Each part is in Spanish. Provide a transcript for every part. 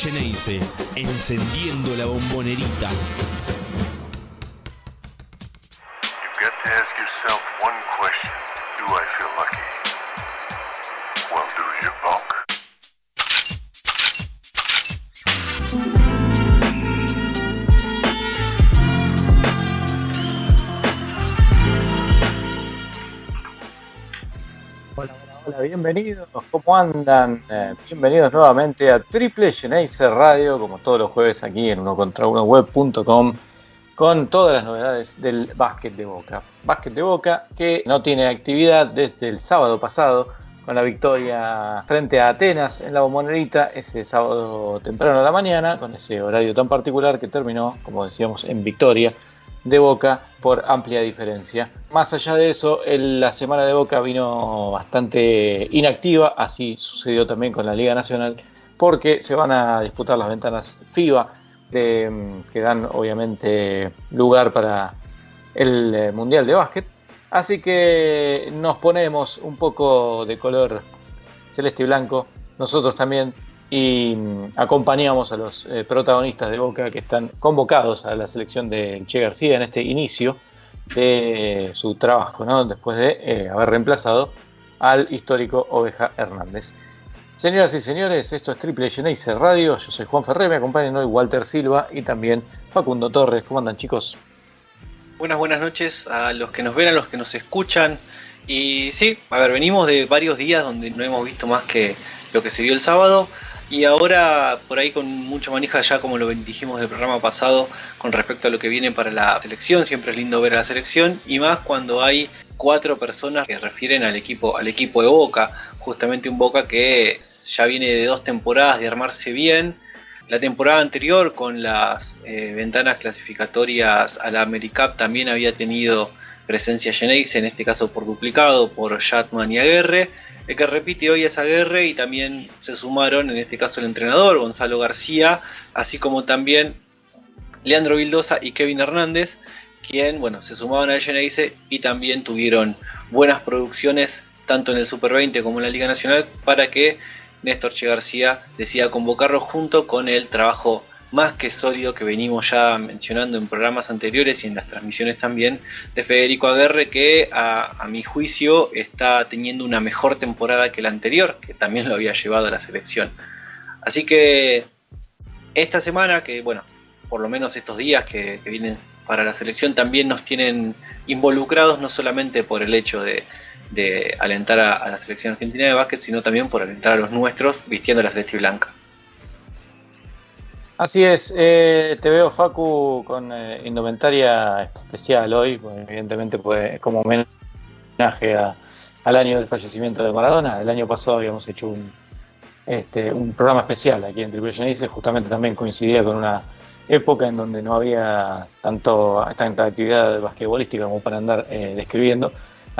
Geneise, encendiendo la bombonerita. bienvenidos, ¿cómo andan? Eh, bienvenidos nuevamente a Triple Geneise Radio, como todos los jueves aquí en uno contra uno web.com, con todas las novedades del básquet de Boca. Básquet de Boca que no tiene actividad desde el sábado pasado, con la victoria frente a Atenas en la bombonerita, ese sábado temprano a la mañana, con ese horario tan particular que terminó, como decíamos, en victoria de Boca por amplia diferencia. Más allá de eso, la semana de Boca vino bastante inactiva, así sucedió también con la Liga Nacional, porque se van a disputar las ventanas FIBA que dan obviamente lugar para el eh, Mundial de Básquet. Así que nos ponemos un poco de color celeste y blanco, nosotros también y mm, acompañamos a los eh, protagonistas de Boca que están convocados a la selección de Che García en este inicio de su trabajo, ¿no? después de eh, haber reemplazado al histórico Oveja Hernández. Señoras y señores, esto es Triple Geneise Radio, yo soy Juan Ferrer, me acompañan hoy Walter Silva y también Facundo Torres. ¿Cómo andan chicos? Buenas, buenas noches a los que nos ven, a los que nos escuchan. Y sí, a ver, venimos de varios días donde no hemos visto más que lo que se vio el sábado. Y ahora por ahí con mucha manija ya como lo dijimos del programa pasado con respecto a lo que viene para la selección, siempre es lindo ver a la selección y más cuando hay cuatro personas que refieren al equipo, al equipo de Boca, justamente un Boca que ya viene de dos temporadas de armarse bien. La temporada anterior con las eh, ventanas clasificatorias a la AmeriCup también había tenido presencia Geneise, en este caso por duplicado por Shatman y Aguerre el que repite hoy es Aguerre y también se sumaron, en este caso el entrenador Gonzalo García, así como también Leandro Vildosa y Kevin Hernández, quien bueno, se sumaban al Geneise y también tuvieron buenas producciones tanto en el Super 20 como en la Liga Nacional para que Néstor Che García decida convocarlos junto con el trabajo más que sólido que venimos ya mencionando en programas anteriores y en las transmisiones también de Federico Aguerre, que a, mi juicio está teniendo una mejor temporada que la anterior, que también lo había llevado a la selección. Así que esta semana, que bueno, por lo menos estos días que, vienen para la selección también nos tienen involucrados, no solamente por el hecho de, alentar a, la selección argentina de básquet, sino también por alentar a los nuestros vistiendo la celeste blanca. Así es, eh, te veo Facu con eh, indumentaria especial hoy, evidentemente pues, como homenaje al año del fallecimiento de Maradona. El año pasado habíamos hecho un, este, un programa especial aquí en Genice, justamente también coincidía con una época en donde no había tanto tanta actividad basquetbolística como para andar eh, describiendo.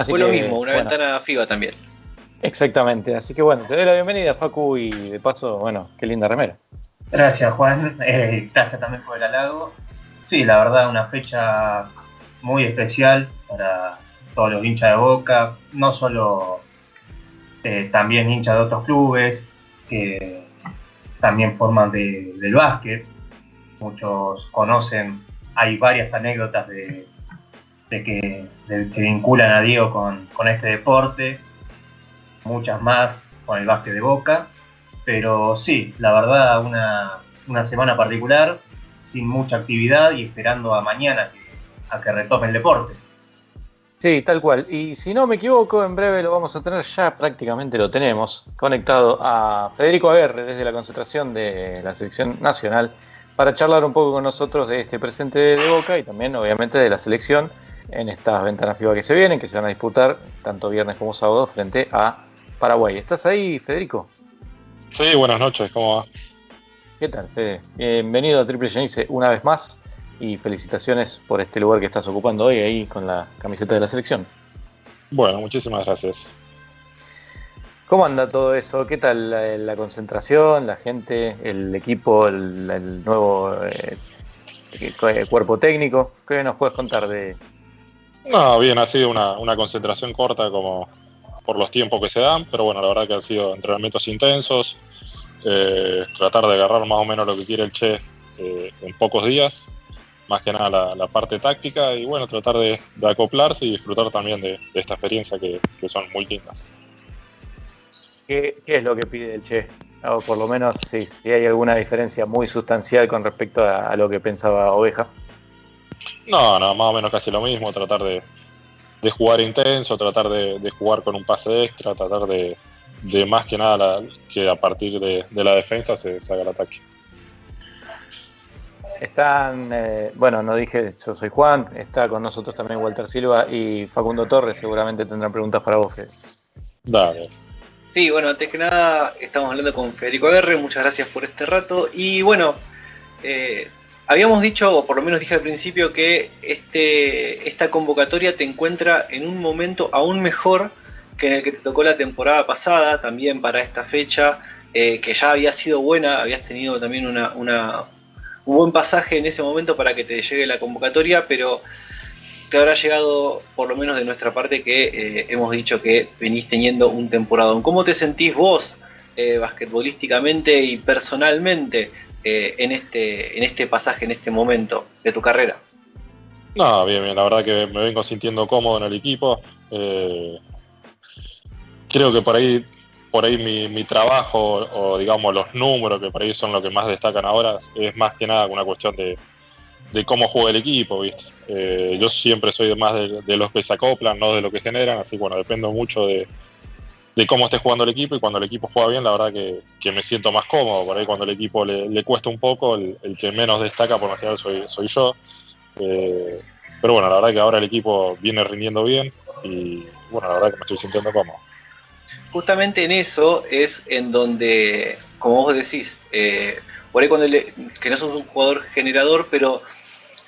Fue lo mismo, una ventana FIBA también. Exactamente, así que bueno, te doy la bienvenida Facu y de paso, bueno, qué linda remera. Gracias, Juan. Eh, gracias también por el halago. Sí, la verdad, una fecha muy especial para todos los hinchas de Boca, no solo eh, también hinchas de otros clubes que también forman del básquet. Muchos conocen, hay varias anécdotas de, que, que, vinculan a Diego con, con este deporte, muchas más con el básquet de Boca. Pero sí, la verdad, una, semana particular, sin mucha actividad y esperando a mañana a que retome el deporte. Sí, tal cual. Y si no me equivoco, en breve lo vamos a tener, ya prácticamente lo tenemos, conectado a Federico Aguerre desde la concentración de la selección nacional para charlar un poco con nosotros de este presente de Boca y también obviamente de la selección en estas ventanas FIBA que se vienen, que se van a disputar tanto viernes como sábado frente a Paraguay. ¿Estás ahí, Federico? Sí, buenas noches, ¿cómo va? ¿Qué tal, Fede? Bienvenido a Triple Genice una vez más y felicitaciones por este lugar que estás ocupando hoy ahí con la camiseta de la selección. Bueno, muchísimas gracias. ¿Cómo anda todo eso? ¿Qué tal la, concentración, la gente, el equipo, el, nuevo eh, eh, cuerpo técnico? ¿Qué nos puedes contar de...? No, bien, ha sido una, una concentración corta como, por los tiempos que se dan, pero bueno, la verdad que han sido entrenamientos intensos, eh, tratar de agarrar más o menos lo que quiere el Che eh, en pocos días, más que nada la, la parte táctica y bueno, tratar de, de, acoplarse y disfrutar también de, de esta experiencia que, que, son muy lindas. ¿Qué, ¿Qué, es lo que pide el Che? O por lo menos si, si hay alguna diferencia muy sustancial con respecto a, a, lo que pensaba Oveja. No, no, más o menos casi lo mismo, tratar de, de jugar intenso, tratar de, de, jugar con un pase extra, tratar de, de más que nada la, que a partir de, de la defensa se, se, haga el ataque. Están, eh, bueno, no dije, yo soy Juan, está con nosotros también Walter Silva y Facundo Torres, seguramente tendrán preguntas para vos, Fede. Dale. Sí, bueno, antes que nada estamos hablando con Federico R, muchas gracias por este rato y bueno, eh, habíamos dicho, o por lo menos dije al principio, que este, esta convocatoria te encuentra en un momento aún mejor que en el que te tocó la temporada pasada, también para esta fecha, eh, que ya había sido buena, habías tenido también un buen pasaje en ese momento para que te llegue la convocatoria, pero te habrá llegado, por lo menos de nuestra parte, que eh, hemos dicho que venís teniendo un temporadón. ¿Cómo te sentís vos, eh, basquetbolísticamente y personalmente, eh, en, este, en este pasaje, en este momento de tu carrera? No, bien, bien, la verdad que me vengo sintiendo cómodo en el equipo. Eh, creo que por ahí, por ahí mi, mi, trabajo o digamos los números que por ahí son lo que más destacan ahora es más que nada una cuestión de, de cómo juega el equipo, ¿viste? Eh, yo siempre soy más de, de, los que se acoplan, no de lo que generan, así bueno, dependo mucho de, de cómo esté jugando el equipo y cuando el equipo juega bien, la verdad que, que me siento más cómodo. Por ahí cuando el equipo le, cuesta un poco, el, que menos destaca por lo general soy, soy yo. Eh, pero bueno, la verdad que ahora el equipo viene rindiendo bien y bueno, la verdad que me estoy sintiendo cómodo. Justamente en eso es en donde, como vos decís, eh, por ahí cuando que no sos un jugador generador, pero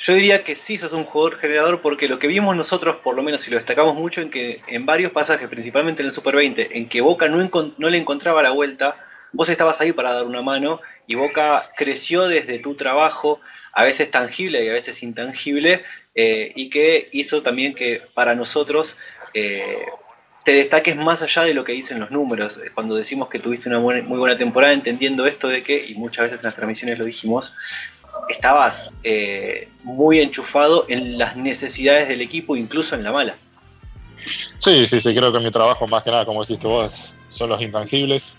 yo diría que sí sos un jugador generador porque lo que vimos nosotros, por lo menos si lo destacamos mucho, en que en varios pasajes, principalmente en el Super 20, en que Boca no, le encontraba la vuelta, vos estabas ahí para dar una mano y Boca creció desde tu trabajo, a veces tangible y a veces intangible, eh, y que hizo también que para nosotros eh, te destaques más allá de lo que dicen los números. Cuando decimos que tuviste una muy buena temporada, entendiendo esto de que, y muchas veces en las transmisiones lo dijimos, estabas eh, muy enchufado en las necesidades del equipo, incluso en la mala. Sí, sí, sí, creo que mi trabajo más que nada, como dijiste vos, son los intangibles.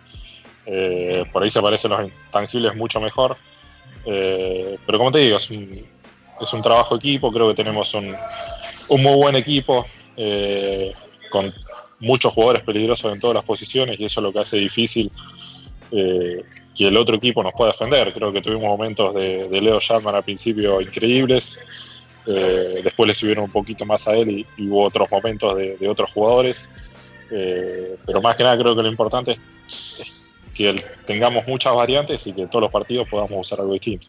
Eh, por ahí se parecen los intangibles mucho mejor. Eh, pero como te digo, es un, trabajo equipo, creo que tenemos un, un muy buen equipo con muchos jugadores peligrosos en todas las posiciones y eso es lo que hace difícil eh, que el otro equipo nos pueda defender. Creo que tuvimos momentos de, de Leo Sharman al principio increíbles, eh, después le subieron un poquito más a él y, y hubo otros momentos de, de otros jugadores, eh, pero más que nada creo que lo importante es, es que el, tengamos muchas variantes y que todos los partidos podamos usar algo distinto.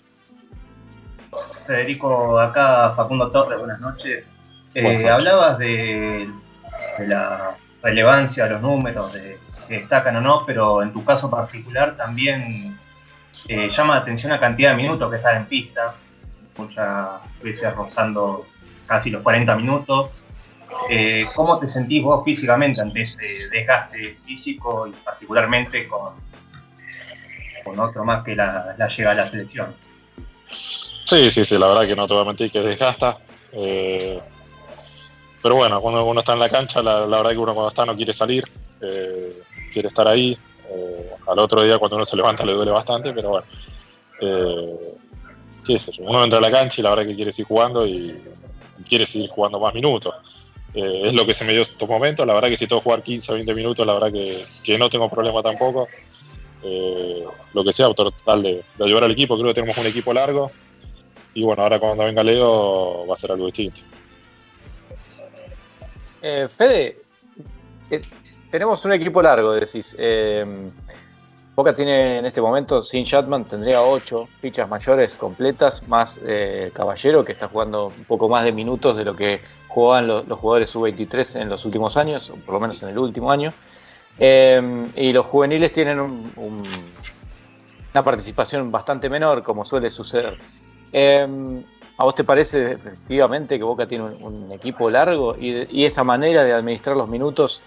Federico, acá Facundo Torres, buenas noches. Eh, hablabas de, de, la relevancia de los números, de que destacan o no, pero en tu caso particular también eh, llama la atención la cantidad de minutos que estás en pista, muchas veces rozando casi los 40 minutos. Eh, ¿Cómo te sentís vos físicamente ante ese desgaste físico y particularmente con, con otro más que la, llega a la selección? Sí, sí, sí, la verdad que no te voy a mentir que desgasta. Eh, pero bueno, cuando uno está en la cancha, la, verdad que uno cuando está no quiere salir, quiere estar ahí. Eh, al otro día cuando uno se levanta le duele bastante, pero bueno. Eh, qué sé yo, uno entra a la cancha y la verdad que quiere seguir jugando y quiere seguir jugando más minutos. Eh, es lo que se me dio estos momentos. La verdad que si tengo que jugar 15 o 20 minutos, la verdad que, que no tengo problema tampoco. Eh, lo que sea, total de, ayudar al equipo. Creo que tenemos un equipo largo. Y bueno, ahora cuando venga Leo va a ser algo distinto. Eh, Fede, tenemos un equipo largo, decís. Eh, Boca tiene en este momento, sin Chatman, tendría ocho fichas mayores completas, más eh, Caballero, que está jugando un poco más de minutos de lo que jugaban los, jugadores sub-23 en los últimos años, o por lo menos en el último año. Eh, y los juveniles tienen un, un, una participación bastante menor, como suele suceder. ¿A vos te parece efectivamente que Boca tiene un, equipo largo y, esa manera de administrar los minutos?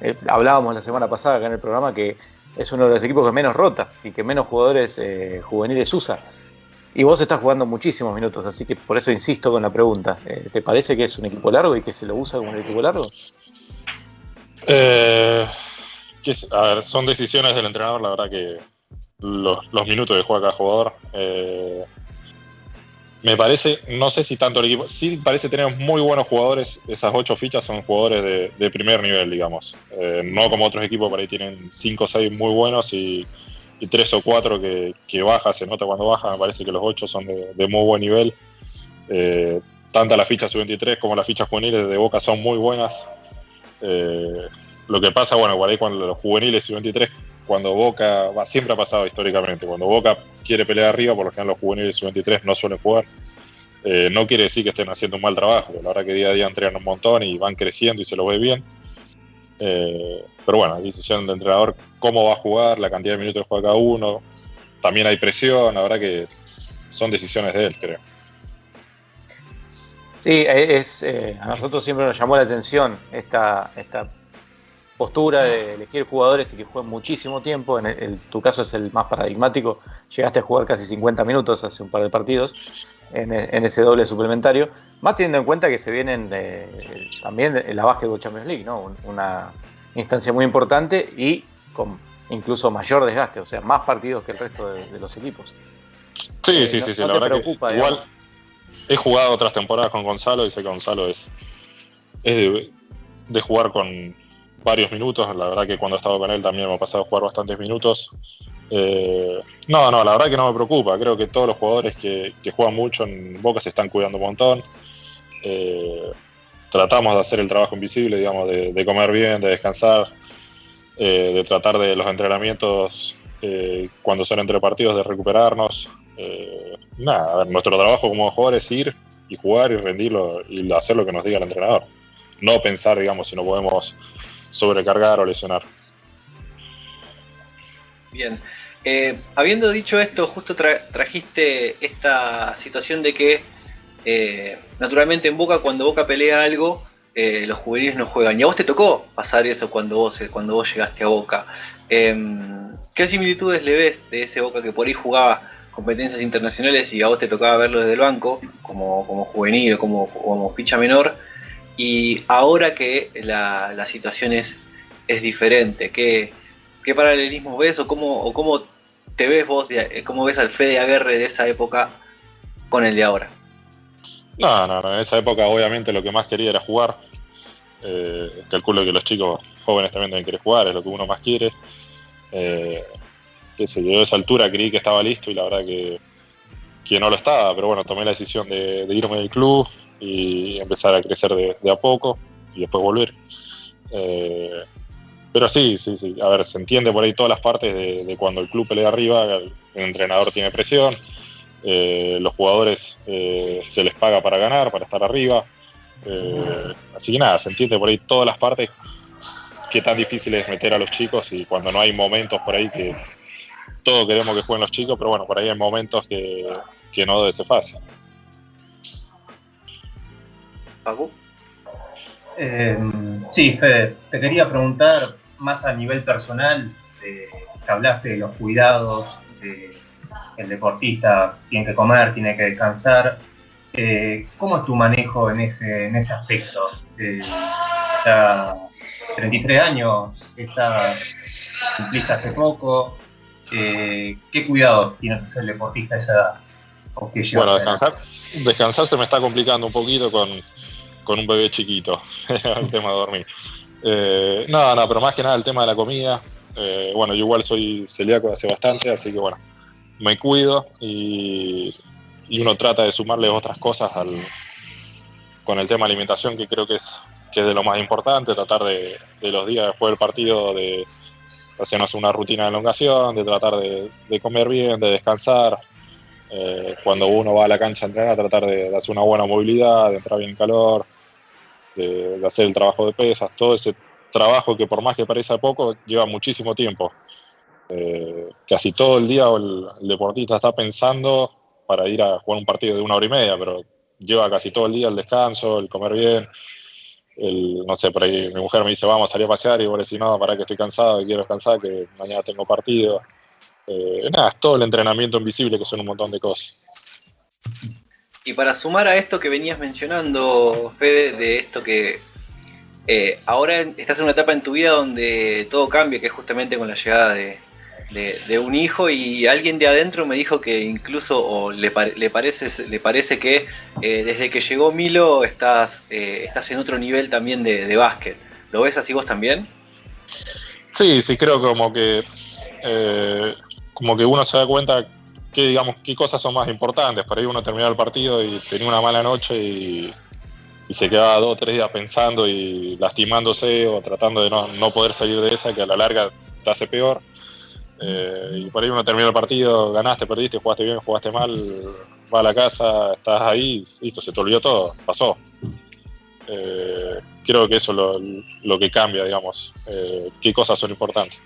Eh, hablábamos la semana pasada acá en el programa que es uno de los equipos que menos rota y que menos jugadores eh, juveniles usa. Y vos estás jugando muchísimos minutos, así que por eso insisto con la pregunta. Eh, ¿Te parece que es un equipo largo y que se lo usa como un equipo largo? A ver, son decisiones del entrenador, la verdad que los, minutos que juega cada jugador. Me parece, no sé si tanto el equipo, sí parece tener muy buenos jugadores, esas ocho fichas son jugadores de, primer nivel, digamos. no como otros equipos, por ahí tienen cinco o seis muy buenos y tres o cuatro que, que, baja, se nota cuando baja, me parece que los ocho son de, muy buen nivel. Eh, tanto la ficha sub-23 como las fichas juveniles de Boca son muy buenas. Eh, lo que pasa, bueno, por ahí cuando los juveniles sub-23, cuando Boca, va, siempre ha pasado históricamente, cuando Boca quiere pelear arriba, por lo general los juveniles sub-23 no suelen jugar. Eh, no quiere decir que estén haciendo un mal trabajo, la verdad que día a día entrenan un montón y van creciendo y se lo ve bien. Eh, pero bueno, decisión del entrenador cómo va a jugar, la cantidad de minutos que juega cada uno. También hay presión, la verdad que son decisiones de él, creo. Sí, es, eh, a nosotros siempre nos llamó la atención esta, esta postura de elegir jugadores y que jueguen muchísimo tiempo. En, tu caso es el más paradigmático. Llegaste a jugar casi 50 minutos hace un par de partidos en, ese doble suplementario. Más teniendo en cuenta que se vienen eh, también la Basketball Champions League, ¿no? Una instancia muy importante y con incluso mayor desgaste, o sea, más partidos que el resto de, los equipos. Sí, eh, sí, sí, sí, la verdad que igual he jugado otras temporadas con Gonzalo y sé que Gonzalo es, es de, jugar con varios minutos, la verdad que cuando he estado con él también me ha pasado a jugar bastantes minutos. Eh, no, no, la verdad que no me preocupa, creo que todos los jugadores que, juegan mucho en Boca se están cuidando un montón. Eh, tratamos de hacer el trabajo invisible, digamos, de, comer bien, de descansar, eh, de tratar de los entrenamientos eh, cuando son entre partidos de recuperarnos. Nada, nuestro trabajo como jugador es ir y jugar y rendirlo y hacer lo que nos diga el entrenador. No pensar, digamos, si no podemos sobrecargar o lesionar. Bien. habiendo dicho esto, justo trajiste esta situación de que eh, naturalmente en Boca, cuando Boca pelea algo, eh, los juveniles no juegan. Y a vos te tocó pasar eso cuando vos, eh, cuando vos llegaste a Boca. Em, ¿Qué similitudes le ves de ese Boca que por ahí jugaba competencias internacionales y a vos te tocaba verlo desde el banco, como, como juvenil, como, como ficha menor? Y ahora que la, situación es, es diferente, ¿qué, ¿qué, paralelismo ves o cómo, o cómo te ves vos, cómo ves al Fede Aguerre de esa época con el de ahora? No, no, no, en esa época obviamente lo que más quería era jugar. Eh, calculo que los chicos jóvenes también deben querer jugar, es lo que uno más quiere. Eh, que se llegó a esa altura, creí que estaba listo y la verdad que, que no lo estaba, pero bueno, tomé la decisión de, irme del club y empezar a crecer de, a poco y después volver. Eh, pero sí, sí, sí, a ver, se entiende por ahí todas las partes de, cuando el club pelea arriba, el entrenador tiene presión, eh, los jugadores eh, se les paga para ganar, para estar arriba. Así que nada, se entiende por ahí todas las partes que tan difícil es meter a los chicos y cuando no hay momentos por ahí que todos queremos que jueguen los chicos, pero bueno, por ahí hay momentos que, no debe ser fácil. ¿Pago? sí, Fede, te quería preguntar más a nivel personal, que hablaste de los cuidados, de el deportista tiene que comer, tiene que descansar. Eh, ¿Cómo es tu manejo en ese, en ese aspecto? Eh, 33 años, está, cumpliste hace poco. Eh, ¿Qué cuidados tiene que hacer el deportista a esa edad? Bueno, descansar, descansar se me está complicando un poquito con, un bebé chiquito, el tema de dormir. Eh, no, no, pero más que nada el tema de la comida. Eh, bueno, yo igual soy celíaco hace bastante, así que bueno, me cuido y, uno trata de sumarle otras cosas al, con el tema alimentación, que creo que es, que es de lo más importante, tratar de, los días después del partido de hacernos una rutina de elongación, de tratar de, comer bien, de descansar. Eh, cuando uno va a la cancha a entrenar, tratar de, hacer una buena movilidad, de entrar bien en calor, de, de hacer el trabajo de pesas, todo ese trabajo que por más que parezca poco, lleva muchísimo tiempo. Eh, casi todo el día el, deportista está pensando para ir a jugar un partido de una hora y media, pero lleva casi todo el día el descanso, el comer bien. no sé, por ahí mi mujer me dice, vamos a salir a pasear, y vos decís, no, para que estoy cansado, quiero descansar, que mañana tengo partido. Eh, nada, es todo el entrenamiento invisible, que son un montón de cosas. Y para sumar a esto que venías mencionando, Fede, de esto que eh, ahora estás en una etapa en tu vida donde todo cambia, que es justamente con la llegada de, un hijo y alguien de adentro me dijo que incluso le, parece, le parece que eh, desde que llegó Milo estás, eh, estás en otro nivel también de, básquet. ¿Lo ves así vos también? Sí, sí, creo como que, como que uno se da cuenta que, digamos, qué cosas son más importantes. Para ahí uno terminaba el partido y tenía una mala noche y se quedaba dos o tres días pensando y lastimándose o tratando de no, poder salir de esa, que a la larga te hace peor. Eh, y por ahí uno termina el partido, ganaste, perdiste, jugaste bien, jugaste mal, va a la casa, estás ahí, listo, se te olvidó todo, pasó. Eh, creo que eso es lo, que cambia, digamos, eh, qué cosas son importantes.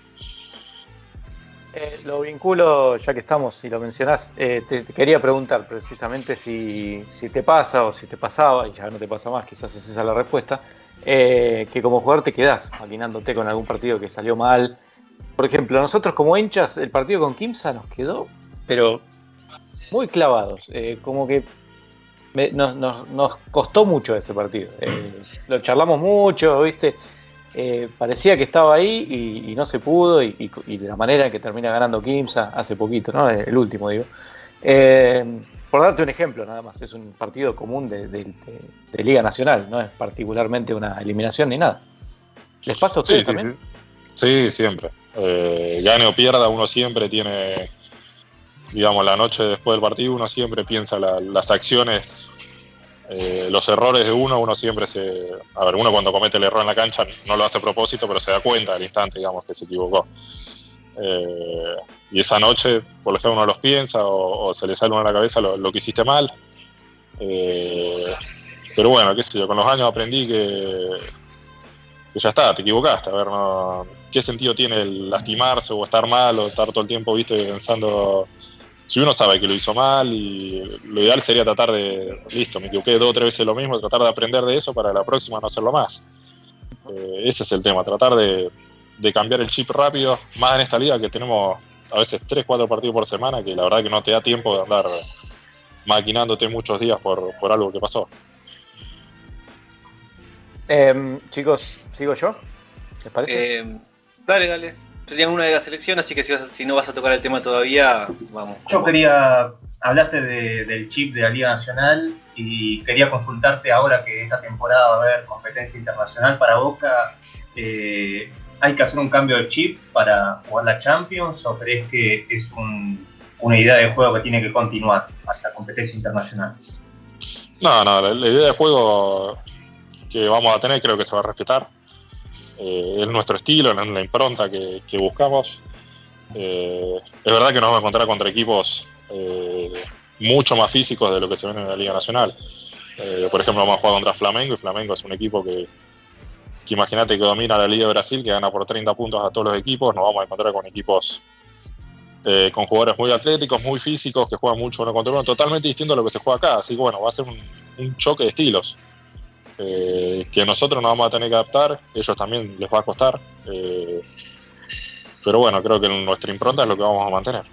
Eh, lo vinculo, ya que estamos y lo mencionás, eh, te, quería preguntar precisamente si, te pasa o si te pasaba, y ya no te pasa más, quizás esa es la respuesta, eh, que como jugador te quedás maquinándote con algún partido que salió mal. Por ejemplo, nosotros como hinchas, el partido con Kimsa nos quedó, pero muy clavados, como que nos, nos, costó mucho ese partido. lo charlamos mucho, ¿viste? Eh, parecía que estaba ahí y, no se pudo, y, de la manera en que termina ganando Kimsa hace poquito, ¿no? el último, digo. Eh, por darte un ejemplo, nada más, es un partido común de, Liga Nacional, no es particularmente una eliminación ni nada. ¿Les pasa a ustedes también? Sí, siempre. Eh, gane o pierda, uno siempre tiene, digamos, la noche después del partido, uno siempre piensa las acciones eh, los errores de uno, uno siempre se. A ver, uno cuando comete el error en la cancha no lo hace a propósito, pero se da cuenta al instante, digamos, que se equivocó. Eh, y esa noche, por ejemplo, uno los piensa o, se le sale uno a la cabeza lo, que hiciste mal. Eh, pero bueno, qué sé yo, con los años aprendí que, que ya está, te equivocaste. A ver, no, ¿qué sentido tiene el lastimarse o estar mal o estar todo el tiempo, viste, pensando si uno sabe que lo hizo mal y lo ideal sería tratar de, listo, me equivoqué dos o tres veces lo mismo, tratar de aprender de eso para la próxima no hacerlo más. Eh, ese es el tema, tratar de, cambiar el chip rápido, más en esta liga que tenemos a veces tres, cuatro partidos por semana, que la verdad que no te da tiempo de andar maquinándote muchos días por, algo que pasó. Em, chicos, ¿sigo yo? ¿Les parece? Em, dale, dale tenías una de la selección, así que si, no vas a tocar el tema todavía, vamos. Yo quería, hablaste del chip de la Liga Nacional y quería consultarte ahora que esta temporada va a haber competencia internacional para Boca. Eh, ¿Hay que hacer un cambio de chip para jugar la Champions o crees que es una idea de juego que tiene que continuar hasta competencia internacional? No, no, la idea de juego que vamos a tener creo que se va a respetar eh, es nuestro estilo, la, la impronta que, buscamos. Eh, es verdad que nos vamos a encontrar contra equipos eh, mucho más físicos de lo que se ven en la Liga Nacional. por ejemplo, vamos a jugar contra Flamengo y Flamengo es un equipo que, imagínate que domina la Liga de Brasil, que gana por 30 puntos a todos los equipos. Nos vamos a encontrar con equipos con jugadores muy atléticos, muy físicos, que juegan mucho uno contra uno, totalmente distinto a lo que se juega acá. Así que bueno, va a ser un choque de estilos. Eh, que nosotros nos vamos a tener que adaptar, ellos también les va a costar. Eh, pero bueno, creo que nuestra impronta es lo que vamos a mantener.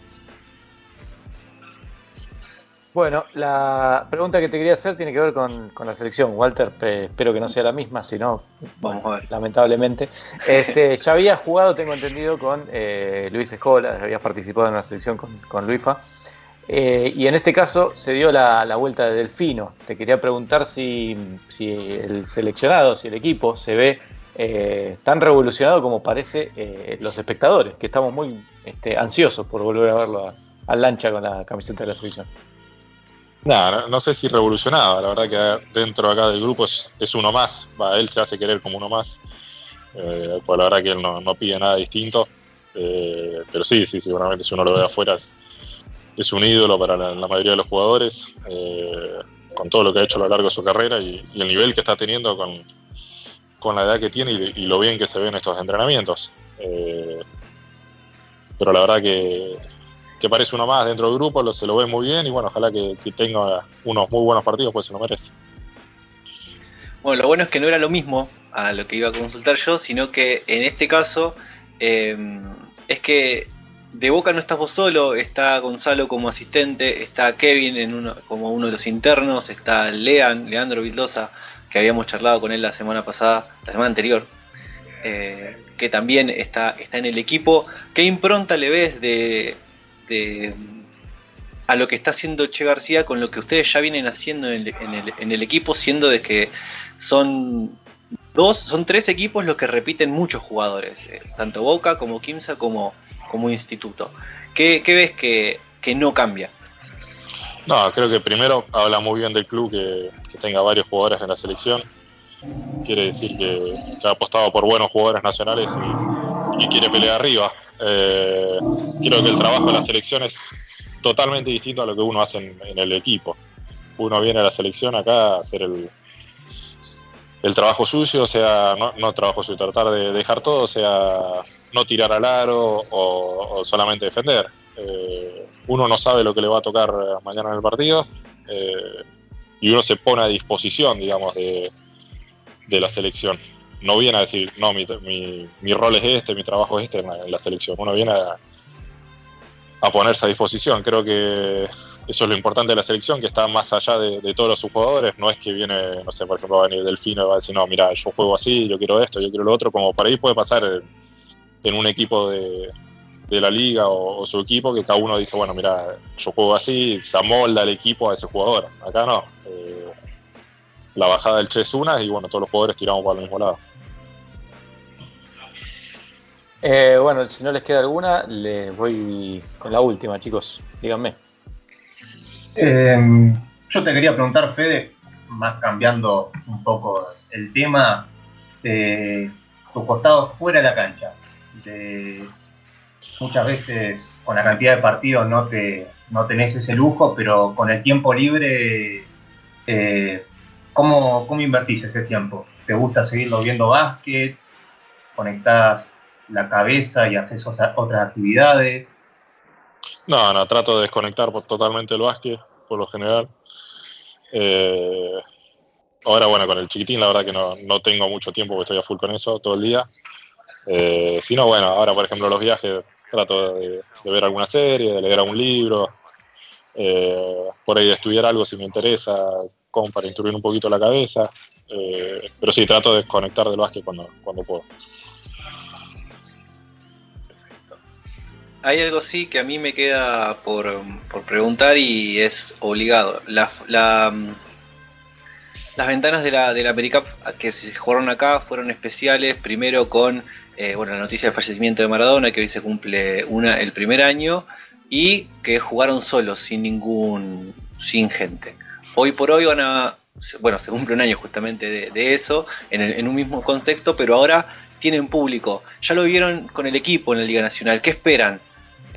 Bueno, la pregunta que te quería hacer tiene que ver con, la selección. Walter, espero que no sea la misma, si no, vamos a ver. lamentablemente. Este, ya había jugado, tengo entendido, con eh, Luis Escola, habías participado en la selección con, con Luifa. Eh, y en este caso se dio la, vuelta de Delfino. Te quería preguntar si, el seleccionado, si el equipo se ve eh, tan revolucionado como parece eh, los espectadores, que estamos muy este, ansiosos por volver a verlo a, lancha con la camiseta de la selección. No, no, sé si revolucionado, la verdad que dentro acá del grupo es, uno más, él se hace querer como uno más, pues la verdad que él no, pide nada distinto, pero sí, sí, seguramente si uno lo ve afuera un ídolo para la, mayoría de los jugadores, eh, con todo lo que ha hecho a lo largo de su carrera y, el nivel que está teniendo con, la edad que tiene y, lo bien que se ve en estos entrenamientos. Eh, pero la verdad que, parece uno más dentro del grupo, se lo ve muy bien y bueno, ojalá que, tenga unos muy buenos partidos, pues se lo merece. Bueno, lo bueno es que no era lo mismo a lo que iba a consultar yo, sino que en este caso em, es que de Boca no estás vos solo, está Gonzalo como asistente, está Kevin en como uno de los internos, está Lean, Leandro Vildosa, que habíamos charlado con él la semana pasada, la semana anterior, eh, que también está, está en el equipo. ¿Qué impronta le ves de, a lo que está haciendo Che García con lo que ustedes ya vienen haciendo en el, equipo, siendo de que son dos, son tres equipos los que repiten muchos jugadores, eh, tanto Boca como Kimsa como, como Instituto. ¿Qué, ves que, no cambia? No, creo que primero habla muy bien del club que, tenga varios jugadores en la selección. Quiere decir que, ha apostado por buenos jugadores nacionales y, quiere pelear arriba. Eh, creo que el trabajo de la selección es totalmente distinto a lo que uno hace en, el equipo. Uno viene a la selección acá a hacer el, el trabajo sucio, o sea, no, trabajo sucio, tratar de dejar todo, o sea, no tirar al aro o, solamente defender. Eh, uno no sabe lo que le va a tocar mañana en el partido eh, y uno se pone a disposición, digamos, de, la selección. No viene a decir, no, mi, mi, rol es este, mi trabajo es este en la, selección. Uno viene a, a, ponerse a disposición. Creo que eso es lo importante de la selección, que está más allá de, todos los jugadores. No es que viene, no sé, por ejemplo, va a venir Delfino y va a decir, no, mira, yo juego así, yo quiero esto, yo quiero lo otro. Como por ahí puede pasar en un equipo de, la liga o, su equipo que cada uno dice, bueno, mira, yo juego así, se amolda el equipo a ese jugador. Acá no. Eh, la bajada del Che es una y bueno, todos los jugadores tiramos para el mismo lado. Eh, bueno, si no les queda alguna, les voy con la última, chicos. Díganme. Em, yo te quería preguntar, Fede, más cambiando un poco el tema, eh, tu costado fuera de la cancha muchas veces con la cantidad de partidos no, te, no tenés ese lujo, pero con el tiempo libre, eh, ¿cómo, invertís ese tiempo? ¿Te gusta seguirlo viendo básquet? ¿Conectás la cabeza y haces otras actividades? No, no, trato de desconectar totalmente el básquet, por lo general. Eh, ahora, bueno, con el chiquitín, la verdad que no, no tengo mucho tiempo porque estoy a full con eso todo el día. Eh, si no, bueno, ahora por ejemplo los viajes trato de, ver alguna serie, de leer algún libro, eh, por ahí de estudiar algo si me interesa, como para instruir un poquito la cabeza. Eh, pero sí, trato de desconectar del básquet cuando, cuando puedo. Hay algo sí que a mí me queda por, preguntar y es obligado. La, las ventanas de la, de la AmeriCup que se jugaron acá fueron especiales, primero con eh, bueno, la noticia del fallecimiento de Maradona, que hoy se cumple una, el primer año, y que jugaron solos, sin ningún, sin gente. Hoy por hoy van a, bueno, se cumple un año justamente de, eso, en, un mismo contexto, pero ahora tienen público. Ya lo vieron con el equipo en la Liga Nacional. ¿Qué esperan?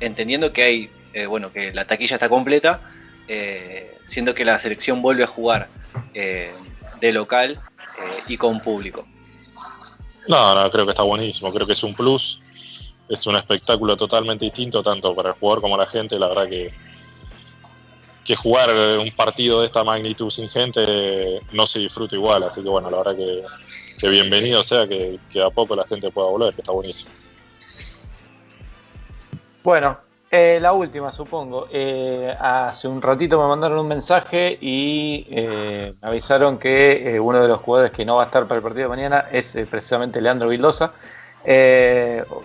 Entendiendo que hay, eh, bueno, que la taquilla está completa, eh, siendo que la selección vuelve a jugar de local y con público. No, no, creo que está buenísimo, creo que es un plus, es un espectáculo totalmente distinto, tanto para el jugador como la gente, la verdad que, que jugar un partido de esta magnitud sin gente no se disfruta igual, así que bueno, la verdad que, que bienvenido sea que, que a poco la gente pueda volver, que está buenísimo. Bueno, eh, la última, supongo. Eh, hace un ratito me mandaron un mensaje y eh, me avisaron que uno de los jugadores que no va a estar para el partido de mañana es precisamente Leandro Vildosa.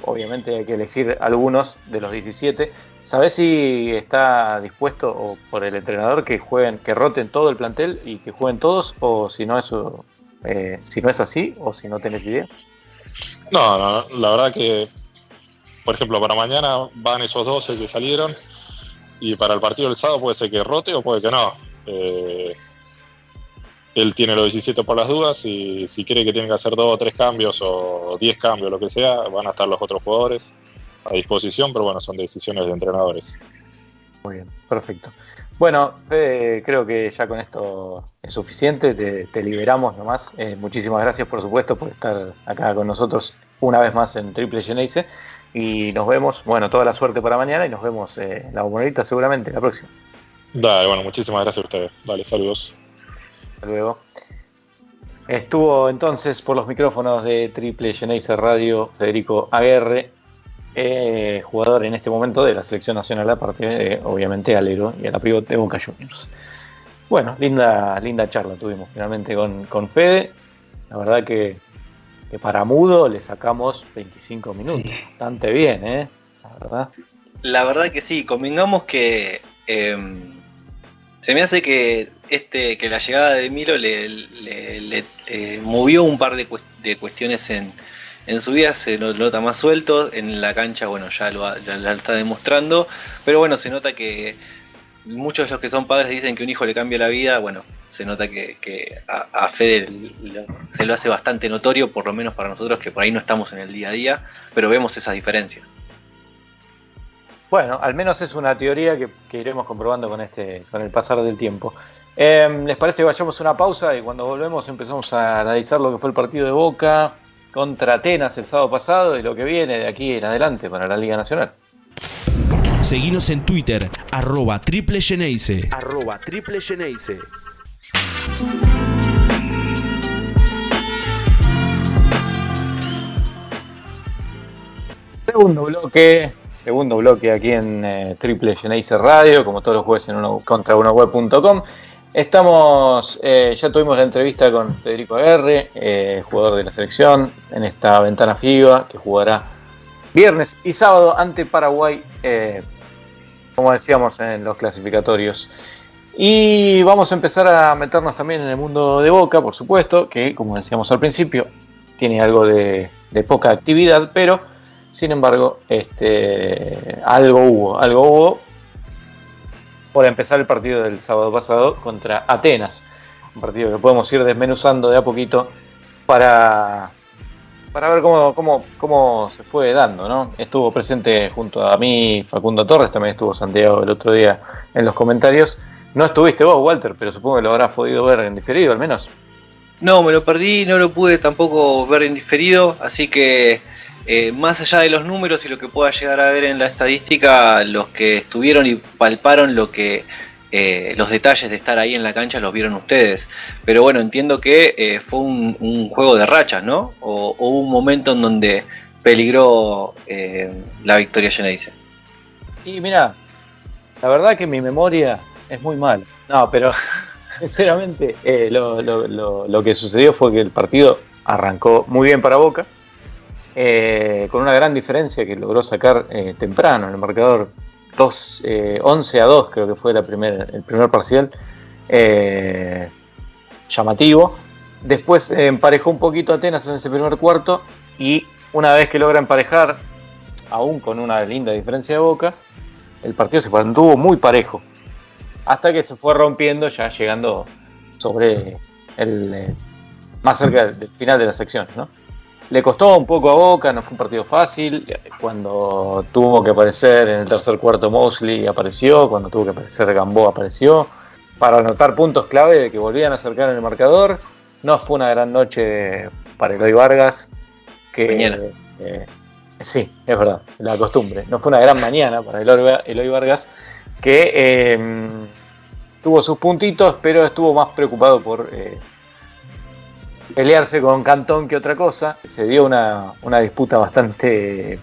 obviamente hay que elegir algunos de los 17. ¿Sabés si está dispuesto o por el entrenador que jueguen, que roten todo el plantel y que jueguen todos? O si no es, si no es así, o si no tenés idea. No, no, la verdad que por ejemplo, para mañana van esos 12 que salieron y para el partido del sábado puede ser que rote o puede que no. Eh, él tiene los 17 por las dudas y si cree que tiene que hacer dos o tres cambios o 10 cambios, lo que sea, van a estar los otros jugadores a disposición, pero bueno, son decisiones de entrenadores. Muy bien, perfecto. Bueno, creo que ya con esto es suficiente, te, liberamos nomás. Eh, muchísimas gracias, por supuesto, por estar acá con nosotros una vez más en Triple Geneise. Y nos vemos, bueno, toda la suerte para mañana y nos vemos eh, en la bombonita seguramente la próxima. Dale, bueno, muchísimas gracias a ustedes. Dale, saludos. Hasta luego. Estuvo entonces por los micrófonos de Triple Geneise Radio Federico Aguerre, eh, jugador en este momento de la selección nacional, aparte de, obviamente, alero y a la de Boca Juniors. Bueno, linda, linda charla tuvimos finalmente con, con Fede. La verdad que, que para Mudo le sacamos 25 minutos. Sí. Bastante bien, ¿eh? La verdad. La verdad que sí, convengamos que em, se me hace que este que la llegada de Milo le, le- le, movió un par de, cues- de cuestiones en, en su vida, se nota más suelto, en la cancha, bueno, ya lo, ya lo está demostrando, pero bueno, se nota que muchos de los que son padres dicen que un hijo le cambia la vida, bueno, se nota que, a, a Fede se lo hace bastante notorio, por lo menos para nosotros que por ahí no estamos en el día a día, pero vemos esas diferencias. Bueno, al menos es una teoría que, iremos comprobando con, este, con el pasar del tiempo. Eh, ¿Les parece que vayamos a una pausa y cuando volvemos empezamos a analizar lo que fue el partido de Boca contra Atenas el sábado pasado y lo que viene de aquí en adelante para la Liga Nacional? Seguinos en Twitter, arroba triple Geneise. Arroba triple Geneise. Segundo bloque, segundo bloque aquí en eh, Triple Geneise Radio, como todos los jueves en uno, contra. Estamos, eh, ya tuvimos la entrevista con Federico Aguerre, eh, jugador de la selección, en esta ventana FIBA, que jugará viernes y sábado ante Paraguay, eh, como decíamos en los clasificatorios. Y vamos a empezar a meternos también en el mundo de Boca, por supuesto, que como decíamos al principio, tiene algo de, poca actividad, pero sin embargo, este, algo hubo, algo hubo por empezar el partido del sábado pasado contra Atenas. Un partido que podemos ir desmenuzando de a poquito para, para ver cómo, cómo, cómo se fue dando. ¿no? Estuvo presente junto a mí Facundo Torres, también estuvo Santiago el otro día en los comentarios. No estuviste vos, Walter, pero supongo que lo habrás podido ver en diferido al menos. No, me lo perdí, no lo pude tampoco ver en diferido, así que eh, más allá de los números y lo que pueda llegar a ver en la estadística, los que estuvieron y palparon lo que eh, los detalles de estar ahí en la cancha los vieron ustedes. Pero bueno, entiendo que eh, fue un, juego de rachas, ¿no? O, un momento en donde peligró eh, la victoria Geneise. Y mira, la verdad que mi memoria es muy mala. No, pero sinceramente lo, lo- que sucedió fue que el partido arrancó muy bien para Boca, con una gran diferencia que logró sacar temprano en el marcador 2, eh, 11 a 2, creo que fue la el primer parcial, eh, llamativo. Después eh, emparejó un poquito Atenas en ese primer cuarto y una vez que logra emparejar, aún con una linda diferencia de Boca, el partido se mantuvo muy parejo. Hasta que se fue rompiendo, ya llegando sobre el. eh, más cerca del final de la sección, ¿no? Le costó un poco a Boca, no fue un partido fácil. Cuando tuvo que aparecer en el tercer cuarto Mosley apareció, cuando tuvo que aparecer Gamboa apareció. Para anotar puntos clave de que volvían a acercar en el marcador. No fue una gran noche para Eloy Vargas. Que, Mañana. eh, sí, es verdad, la costumbre. No fue una gran mañana para Eloy, Eloy Vargas, que eh, tuvo sus puntitos, pero estuvo más preocupado por eh, pelearse con Cantón que otra cosa. Se dio una, una disputa bastante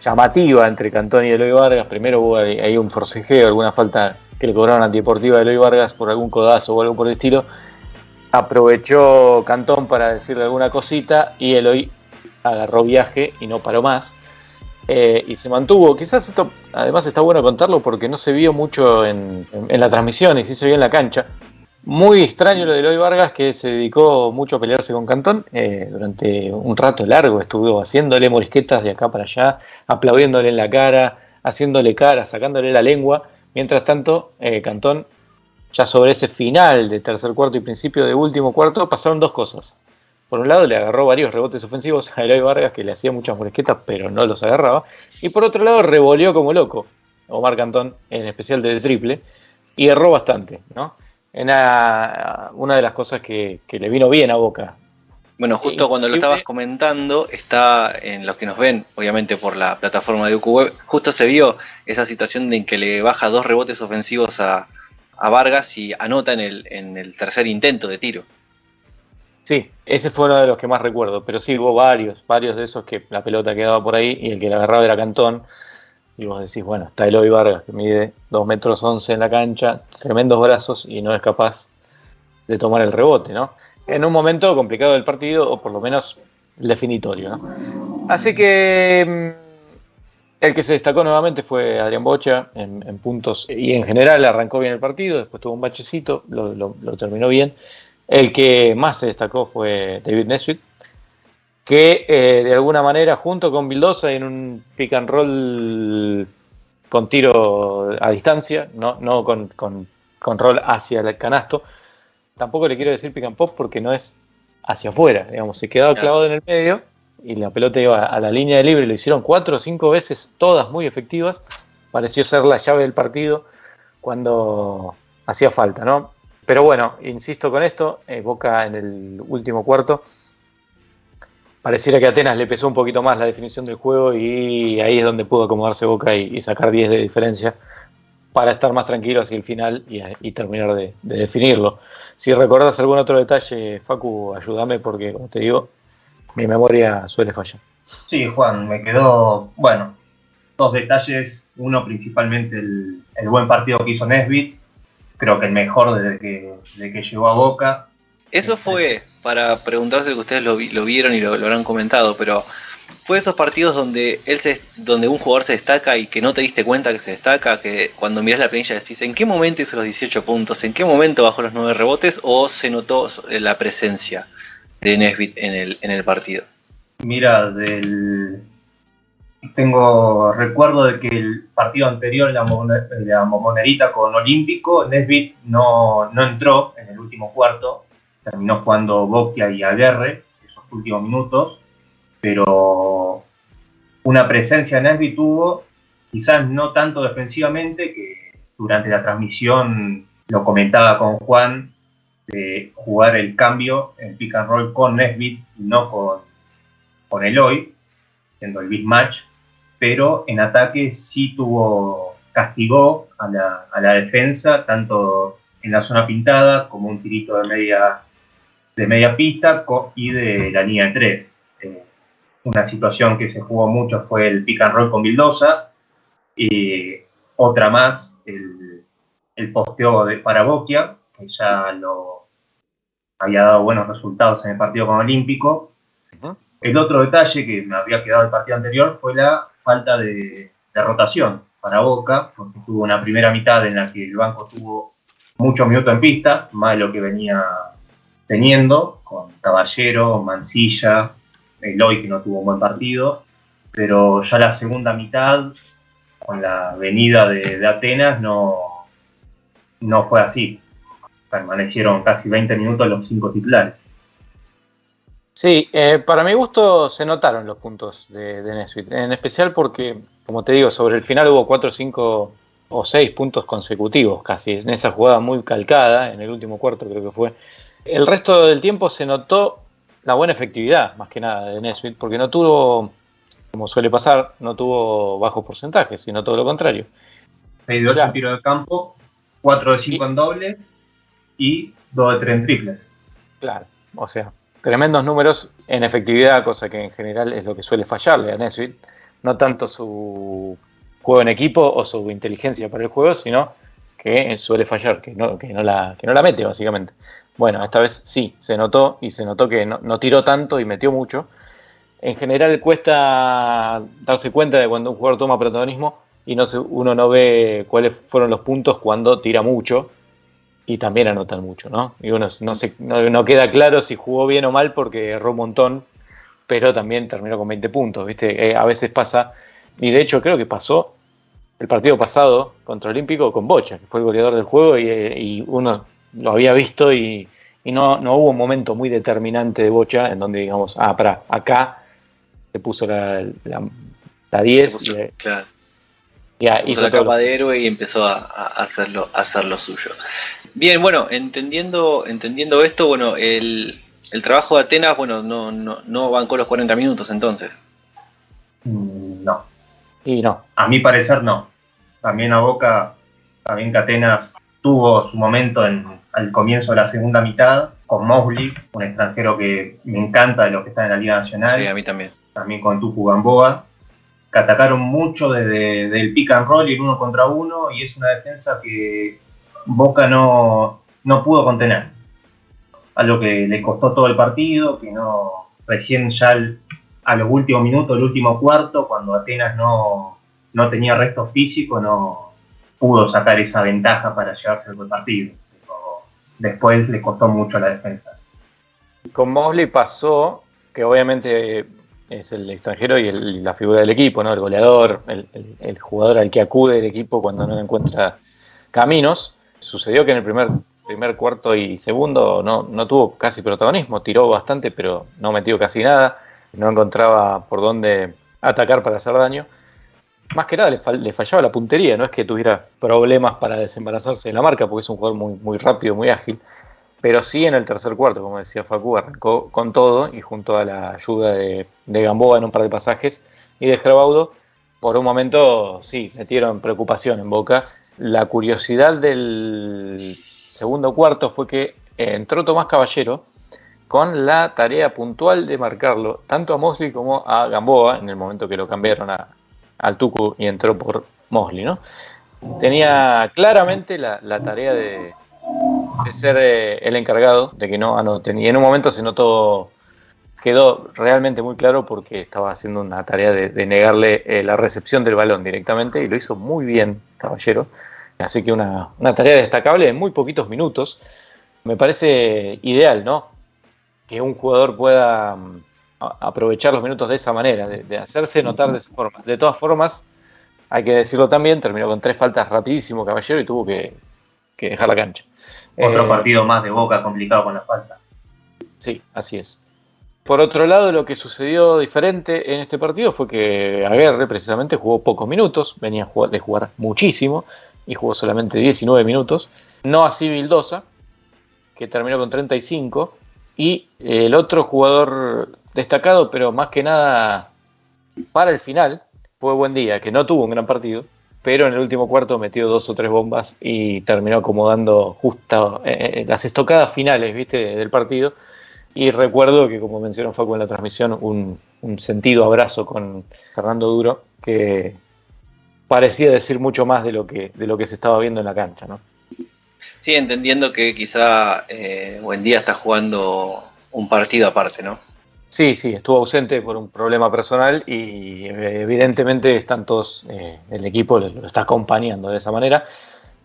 llamativa entre Cantón y Eloy Vargas. Primero hubo ahí, un forcejeo, alguna falta que le cobraron antideportiva a Eloy Vargas por algún codazo o algo por el estilo. Aprovechó Cantón para decirle alguna cosita y Eloy agarró viaje y no paró más. Eh, y se mantuvo. Quizás esto, además, está bueno contarlo porque no se vio mucho en la transmisión y sí se vio en la cancha. Muy extraño lo de Eloy Vargas, que se dedicó mucho a pelearse con Cantón. eh, durante un rato largo estuvo haciéndole morisquetas de acá para allá, aplaudiéndole en la cara, haciéndole cara, sacándole la lengua. Mientras tanto, eh, Cantón, ya sobre ese final de tercer cuarto y principio de último cuarto, pasaron dos cosas. Por un lado, le agarró varios rebotes ofensivos a Eloy Vargas, que le hacía muchas morisquetas, pero no los agarraba. Y por otro lado, revoleó como loco Omar Cantón, en especial de triple, y erró bastante, ¿no? Era una de las cosas que, que le vino bien a Boca. Bueno, justo cuando lo estabas comentando, está en los que nos ven, obviamente por la plataforma de UQWeb, justo se vio esa situación de en que le baja dos rebotes ofensivos a, a Vargas y anota en el, en el tercer intento de tiro. Sí, ese fue uno de los que más recuerdo, pero sí, hubo varios, varios de esos que la pelota quedaba por ahí y el que la agarraba era Cantón. Y vos decís, bueno, está Eloy Vargas que mide 2 metros 11 en la cancha, tremendos brazos y no es capaz de tomar el rebote, ¿no? En un momento complicado del partido, o por lo menos definitorio, ¿no? Así que mm, el que se destacó nuevamente fue Adrián Bocha en, puntos y en general arrancó bien el partido, después tuvo un bachecito, lo, lo- lo terminó bien. El que más se destacó fue David Nesbitt, que eh, de alguna manera, junto con Vildosa, en un pick and roll con tiro a distancia, no, no con, con- con roll hacia el canasto, tampoco le quiero decir pick and pop porque no es hacia afuera, digamos, se quedaba clavado en el medio y la pelota iba a la línea de libre, lo hicieron cuatro o cinco veces, todas muy efectivas, pareció ser la llave del partido cuando hacía falta, ¿no? Pero bueno, insisto con esto, eh, Boca en el último cuarto, pareciera que a Atenas le pesó un poquito más la definición del juego y ahí es donde pudo acomodarse Boca y, y sacar 10 de diferencia para estar más tranquilo hacia el final y, y terminar de, de definirlo. Si recordás algún otro detalle, Facu, ayúdame porque, como te digo, mi memoria suele fallar. Sí, Juan, me quedó, bueno, dos detalles. Uno, principalmente, el, el buen partido que hizo Nesbit. Creo que el mejor desde que, desde que llegó a Boca. Eso fue para preguntarse que ustedes lo, vi- lo vieron y lo, habrán comentado, pero fue esos partidos donde él se, donde un jugador se destaca y que no te diste cuenta que se destaca, que cuando miras la planilla decís en qué momento hizo los 18 puntos, en qué momento bajó los 9 rebotes o se notó la presencia de Nesbit en el, en el partido. Mira, del... tengo recuerdo de que el partido anterior, la, la Momonerita con Olímpico, Nesbit no, no entró en el último cuarto, terminó jugando Boquia y Aguerre esos últimos minutos, pero una presencia Nesbit tuvo, quizás no tanto defensivamente, que durante la transmisión lo comentaba con Juan, de jugar el cambio en pick and roll con Nesbit y no con, con Eloy, siendo el big match, pero en ataque sí tuvo, castigó a la, a la defensa, tanto en la zona pintada como un tirito de media, de media pista y de la línea de tres. Eh, una situación que se jugó mucho fue el pick and roll con Vildosa, y otra más, el, el posteo de para Boquia, que ya lo había dado buenos resultados en el partido con Olímpico. El otro detalle que me había quedado el partido anterior fue la falta de, de rotación para Boca, porque tuvo una primera mitad en la que el banco tuvo muchos minutos en pista, más de lo que venía teniendo, con Caballero, Mancilla, Eloy que no tuvo un buen partido, pero ya la segunda mitad, con la venida de, Atenas, no, no fue así. Permanecieron casi 20 minutos los cinco titulares. Sí, eh, para mi gusto se notaron los puntos de, de en especial porque, como te digo, sobre el final hubo 4, 5 o 6 puntos consecutivos casi, en esa jugada muy calcada, en el último cuarto creo que fue. El resto del tiempo se notó la buena efectividad, más que nada, de Nesbitt, porque no tuvo, como suele pasar, no tuvo bajos porcentajes, sino todo lo contrario. 6 de 8 Claro. en tiro de campo, 4 de 5 en dobles y 2 de 3 en triples. Claro, o sea, tremendos números en efectividad, cosa que en general es lo que suele fallarle a Nesbitt. No tanto su juego en equipo o su inteligencia para el juego, sino que suele fallar, que no, que no, la, que no la mete básicamente. Bueno, esta vez sí, se notó y se notó que no, no tiró tanto y metió mucho. En general cuesta darse cuenta de cuando un jugador toma protagonismo y no se- uno no ve cuáles fueron los puntos cuando tira mucho y también anotan mucho, ¿no? Y uno no, se, no, no queda claro si jugó bien o mal porque erró un montón, pero también terminó con 20 puntos, ¿viste? Eh, a veces pasa, y de hecho creo que pasó el partido pasado contra Olímpico con Bocha, que fue el goleador del juego y, eh, y uno lo había visto y, y no, no hubo un momento muy determinante de Bocha en donde digamos, ah, para, acá se puso la, la, la 10 Se puso- y, claro, puso hizo la capa de héroe y empezó a, a hacerlo, a hacer lo suyo. Bien, bueno, entendiendo, entendiendo esto, bueno, el, el trabajo de Atenas, bueno, no, no, no bancó los 40 minutos entonces. Mm, No, y no, a mi parecer no. También a Boca, también que Atenas tuvo su momento en, al comienzo de la segunda mitad, con Mosley, un extranjero que me encanta de los que está en la Liga Nacional. Sí, a mí también. También con Tucu Gamboa, que atacaron mucho desde el pick and roll y el uno contra uno, y es una defensa que Boca no, no pudo contener. Algo que le costó todo el partido, que no recién ya a los últimos minutos, el último cuarto, cuando Atenas no, no tenía resto físico, no pudo sacar esa ventaja para llevarse el partido. después le costó mucho la defensa. Con Mosley pasó que obviamente es el extranjero y la figura del equipo, ¿no? El goleador, el, jugador al que acude el equipo cuando no encuentra caminos. Sucedió que en el primer, primer cuarto y segundo no, no tuvo casi protagonismo, tiró bastante, pero no metió casi nada, no encontraba por dónde atacar para hacer daño. Más que nada le, fallaba la puntería, no es que tuviera problemas para desembarazarse de la marca, porque es un jugador muy, muy rápido, muy ágil, pero sí en el tercer cuarto, como decía Facu, arrancó con todo y junto a la ayuda de, Gamboa en un par de pasajes y de Gerbaudo, por un momento sí, metieron preocupación en Boca. La curiosidad del segundo cuarto fue que entró Tomás Caballero con la tarea puntual de marcarlo tanto a Mosley como a Gamboa en el momento que lo cambiaron al Tucu y entró por Mosley, ¿no? Tenía claramente la tarea de, ser eh, el encargado de que no anoten. Y en un momento se notó, quedó realmente muy claro porque estaba haciendo una tarea de, negarle eh, la recepción del balón directamente y lo hizo muy bien, caballero. Así que una, tarea destacable en muy poquitos minutos. Me parece ideal, ¿no? Que un jugador pueda mm, aprovechar los minutos de esa manera, de, hacerse notar de esa forma. De todas formas, hay que decirlo también, terminó con tres faltas rapidísimo, caballero, y tuvo que dejar la cancha. Otro eh, partido más de Boca complicado con la falta. Sí, así es. Por otro lado, lo que sucedió diferente en este partido fue que Aguerre precisamente jugó pocos minutos, venía de jugar muchísimo y jugó solamente 19 minutos. No así Vildosa, que terminó con 35. Y el otro jugador destacado, pero más que nada para el final, fue Buen Día, que no tuvo un gran partido, pero en el último cuarto metió dos o tres bombas y terminó acomodando justo eh, eh, las estocadas finales ¿viste? del partido. Y recuerdo que, como mencionó Facu en la transmisión, un, sentido abrazo con Fernando Duro que parecía decir mucho más de lo que, de lo que se estaba viendo en la cancha. ¿no? Sí, entendiendo que quizá eh, Día está jugando un partido aparte, ¿no? Sí, sí, estuvo ausente por un problema personal y eh, evidentemente están todos, eh, el equipo lo, está acompañando de esa manera.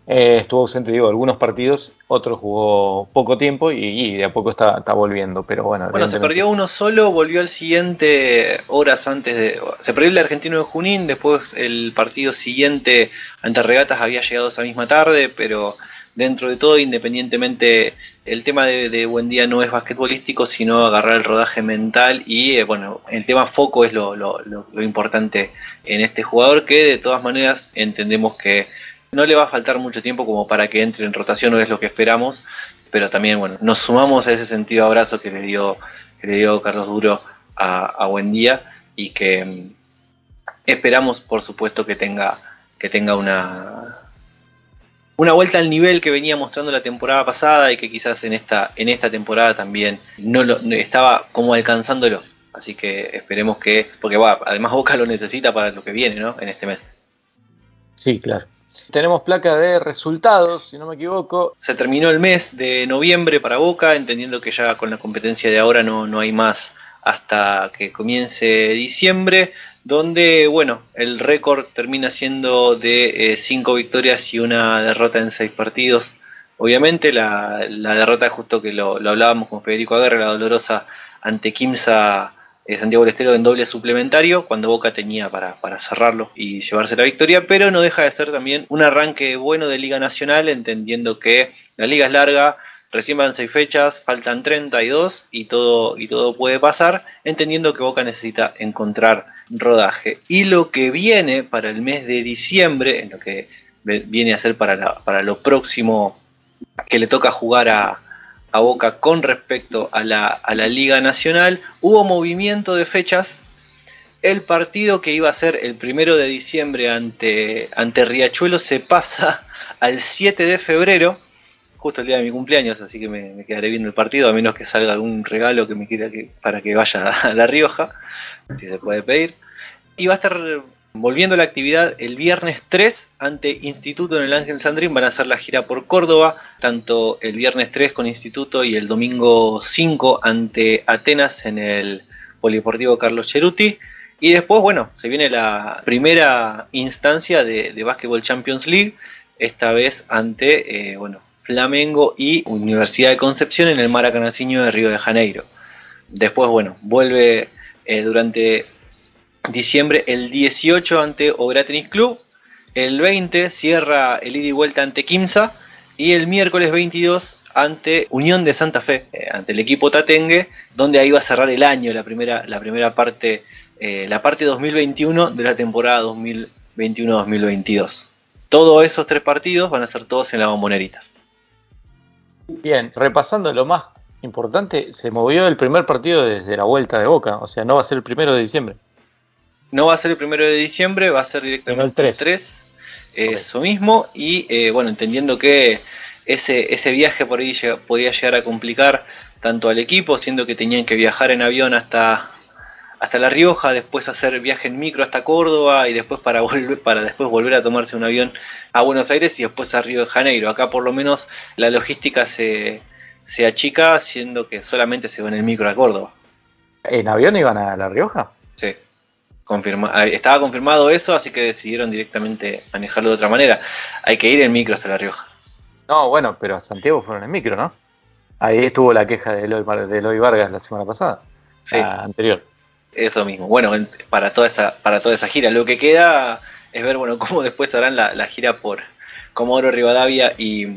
Eh, estuvo ausente, digo, algunos partidos, otros jugó poco tiempo y, de a poco está, volviendo, pero bueno. Bueno, se perdió uno solo, volvió al siguiente horas antes de... Se perdió el argentino de Junín, después el partido siguiente ante Regatas había llegado esa misma tarde, pero dentro de todo, independientemente, el tema de, buen día no es basquetbolístico, sino agarrar el rodaje mental y, eh, bueno, el tema foco es lo, importante en este jugador que de todas maneras entendemos que no le va a faltar mucho tiempo como para que entre en rotación, no es lo que esperamos, pero también, bueno, nos sumamos a ese sentido abrazo que le dio, que le dio Carlos Duro a, a Buen y que mm, esperamos, por supuesto, que tenga, que tenga una, una vuelta al nivel que venía mostrando la temporada pasada y que quizás en esta, en esta temporada también no lo estaba como alcanzándolo. Así que esperemos que, porque va, además Boca lo necesita para lo que viene, ¿no? En este mes. Sí, claro. Tenemos placa de resultados, si no me equivoco. Se terminó el mes de noviembre para Boca, entendiendo que ya con la competencia de ahora no, no hay más hasta que comience diciembre donde, bueno, el récord termina siendo de 5 eh, victorias y una derrota en 6 partidos. Obviamente la, derrota, justo que lo, hablábamos con Federico Aguirre, la dolorosa ante Kimsa eh, Santiago del Estero en doble suplementario, cuando Boca tenía para, para, cerrarlo y llevarse la victoria, pero no deja de ser también un arranque bueno de Liga Nacional, entendiendo que la liga es larga, Recién van seis fechas, faltan 32 y todo, y todo puede pasar, entendiendo que Boca necesita encontrar rodaje. Y lo que viene para el mes de diciembre, en lo que viene a ser para, para lo próximo que le toca jugar a, Boca con respecto a la, a la, Liga Nacional, hubo movimiento de fechas. El partido que iba a ser el primero de diciembre ante, ante Riachuelo se pasa al 7 de febrero justo el día de mi cumpleaños, así que me, quedaré viendo el partido, a menos que salga algún regalo que me quiera que, para que vaya a La Rioja, si se puede pedir. Y va a estar volviendo a la actividad el viernes 3 ante Instituto en el Ángel Sandrín. Van a hacer la gira por Córdoba, tanto el viernes 3 con Instituto y el domingo 5 ante Atenas en el Polideportivo Carlos Cheruti. Y después, bueno, se viene la primera instancia de, de Basketball Champions League, esta vez ante, eh, bueno, Flamengo y Universidad de Concepción en el Maracanãzinho de Río de Janeiro. Después, bueno, vuelve eh, durante diciembre el 18 ante Obra Tennis Club, el 20 cierra el ida y vuelta ante Kimsa y el miércoles 22 ante Unión de Santa Fe, eh, ante el equipo Tatengue, donde ahí va a cerrar el año, la primera, la primera parte eh, la parte 2021 de la temporada 2021-2022. Todos esos tres partidos van a ser todos en la bombonerita. Bien, repasando lo más importante, se movió el primer partido desde la vuelta de Boca, o sea, no va a ser el primero de diciembre. No va a ser el primero de diciembre, va a ser directamente el 3. eso mismo, y eh, bueno, entendiendo que ese, ese viaje por ahí podía llegar a complicar tanto al equipo, siendo que tenían que viajar en avión hasta, hasta La Rioja, después hacer viaje en micro hasta Córdoba y después para, volver, para después volver a tomarse un avión a Buenos Aires y después a Río de Janeiro. Acá por lo menos la logística se, se achica, siendo que solamente se va en el micro a Córdoba. ¿En avión iban a La Rioja? Sí. Confirma, ah, estaba confirmado eso, así que decidieron directamente manejarlo de otra manera. Hay que ir en micro hasta La Rioja. No, bueno, pero a Santiago fueron en micro, ¿no? Ahí estuvo la queja de Eloy, de Eloy Vargas la semana pasada. Sí. anterior. Eso mismo. Bueno, para toda esa, para toda esa gira. Lo que queda es ver, bueno, cómo después harán la, gira por Comodoro Rivadavia y,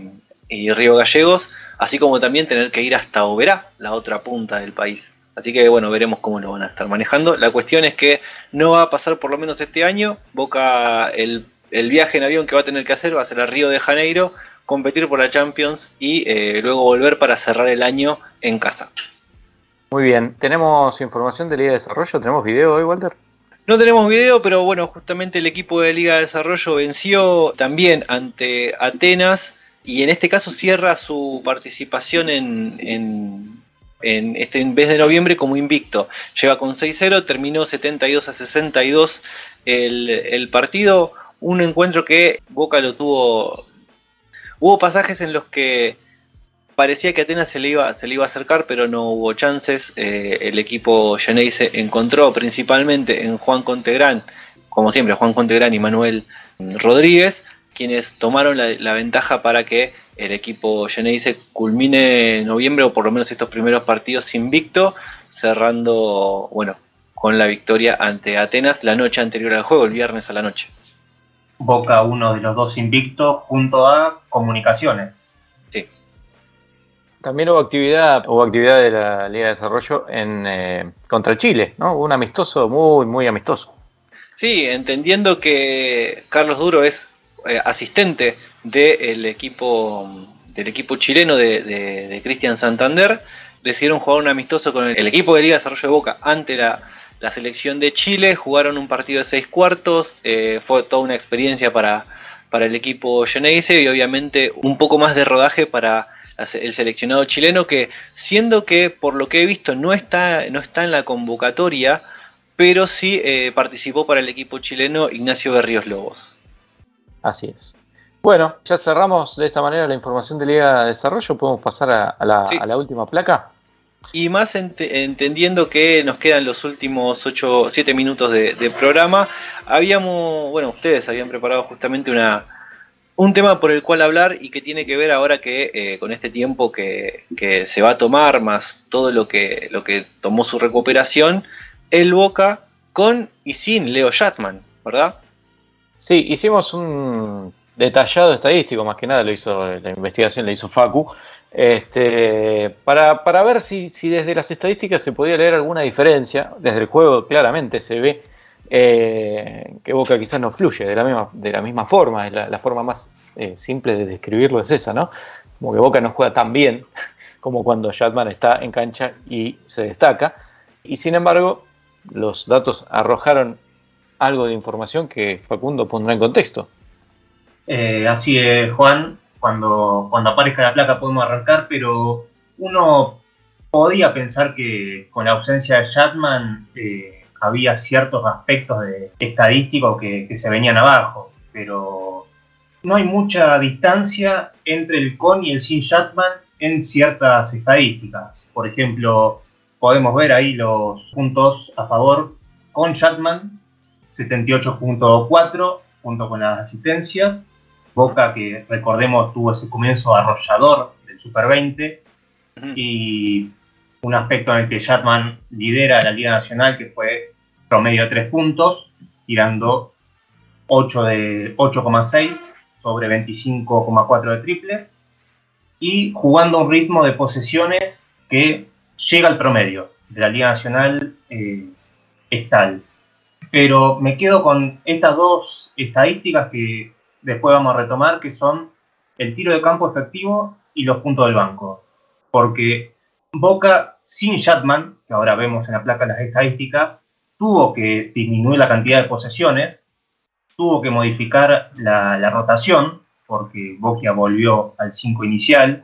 Río Gallegos, así como también tener que ir hasta Oberá, la otra punta del país. Así que bueno, veremos cómo lo van a estar manejando. La cuestión es que no va a pasar por lo menos este año. Boca, el, viaje en avión que va a tener que hacer va a ser a Río de Janeiro, competir por la Champions y eh, luego volver para cerrar el año en casa. Muy bien, ¿tenemos información de Liga de Desarrollo? ¿Tenemos video hoy, Walter? No tenemos video, pero bueno, justamente el equipo de Liga de Desarrollo venció también ante Atenas y en este caso cierra su participación en, en, este mes de noviembre como invicto. Lleva con 6-0, terminó 72 a 62 el, el partido. Un encuentro que Boca lo tuvo. Hubo pasajes en los que parecía que Atenas se le iba, se le iba a acercar, pero no hubo chances. Eh, el equipo se encontró principalmente en Juan Contegrán, como siempre, Juan Contegrán y Manuel Rodríguez, quienes tomaron la, ventaja para que el equipo Geneise culmine en noviembre, o por lo menos estos primeros partidos invicto, cerrando, bueno, con la victoria ante Atenas la noche anterior al juego, el viernes a la noche. Boca uno de los dos invictos junto a Comunicaciones también hubo actividad, hubo actividad de la Liga de Desarrollo en eh, contra Chile, ¿no? Un amistoso muy, muy amistoso. Sí, entendiendo que Carlos Duro es eh, asistente del equipo del equipo chileno de, Cristian Santander, decidieron jugar un amistoso con el, equipo de Liga de Desarrollo de Boca ante la, selección de Chile, jugaron un partido de seis cuartos, eh, fue toda una experiencia para, para el equipo Geneise y obviamente un poco más de rodaje para el seleccionado chileno que siendo que por lo que he visto no está, no está en la convocatoria, pero sí eh, participó para el equipo chileno Ignacio Berríos Lobos. Así es. Bueno, ya cerramos de esta manera la información de Liga de Desarrollo, podemos pasar a, la, última placa. Y más entendiendo que nos quedan los últimos 8, 7 minutos de, de programa, habíamos, bueno, ustedes habían preparado justamente una, un tema por el cual hablar y que tiene que ver ahora que eh, con este tiempo que, se va a tomar, más todo lo que, lo que tomó su recuperación, el Boca con y sin Leo Shatman, ¿verdad? Sí, hicimos un detallado estadístico, más que nada lo hizo la investigación, le hizo Facu, este, para, para ver si, si desde las estadísticas se podía leer alguna diferencia, desde el juego claramente se ve eh, que Boca quizás no fluye de la misma, de la misma forma, la, forma más eh, simple de describirlo es esa, ¿no? Como que Boca no juega tan bien como cuando Shatman está en cancha y se destaca. Y sin embargo, los datos arrojaron algo de información que Facundo pondrá en contexto. Eh, así es, Juan. cuando, cuando aparezca la placa podemos arrancar, pero uno podía pensar que con la ausencia de Shatman eh, había ciertos aspectos de estadísticos que, que, se venían abajo, pero no hay mucha distancia entre el con y el sin Shatman en ciertas estadísticas. Por ejemplo, podemos ver ahí los puntos a favor con Shatman, 78.4, junto con las asistencias. Boca, que recordemos tuvo ese comienzo arrollador del Super 20, y un aspecto en el que Shatman lidera la Liga Nacional, que fue promedio de 3 puntos, tirando 8 de 8,6 sobre 25,4 de triples, y jugando un ritmo de posesiones que llega al promedio de la Liga Nacional eh, es tal. Pero me quedo con estas dos estadísticas que después vamos a retomar, que son el tiro de campo efectivo y los puntos del banco. Porque Boca sin Shatman, que ahora vemos en la placa las estadísticas, tuvo que disminuir la cantidad de posesiones, tuvo que modificar la, la rotación, porque Boquia volvió al 5 inicial,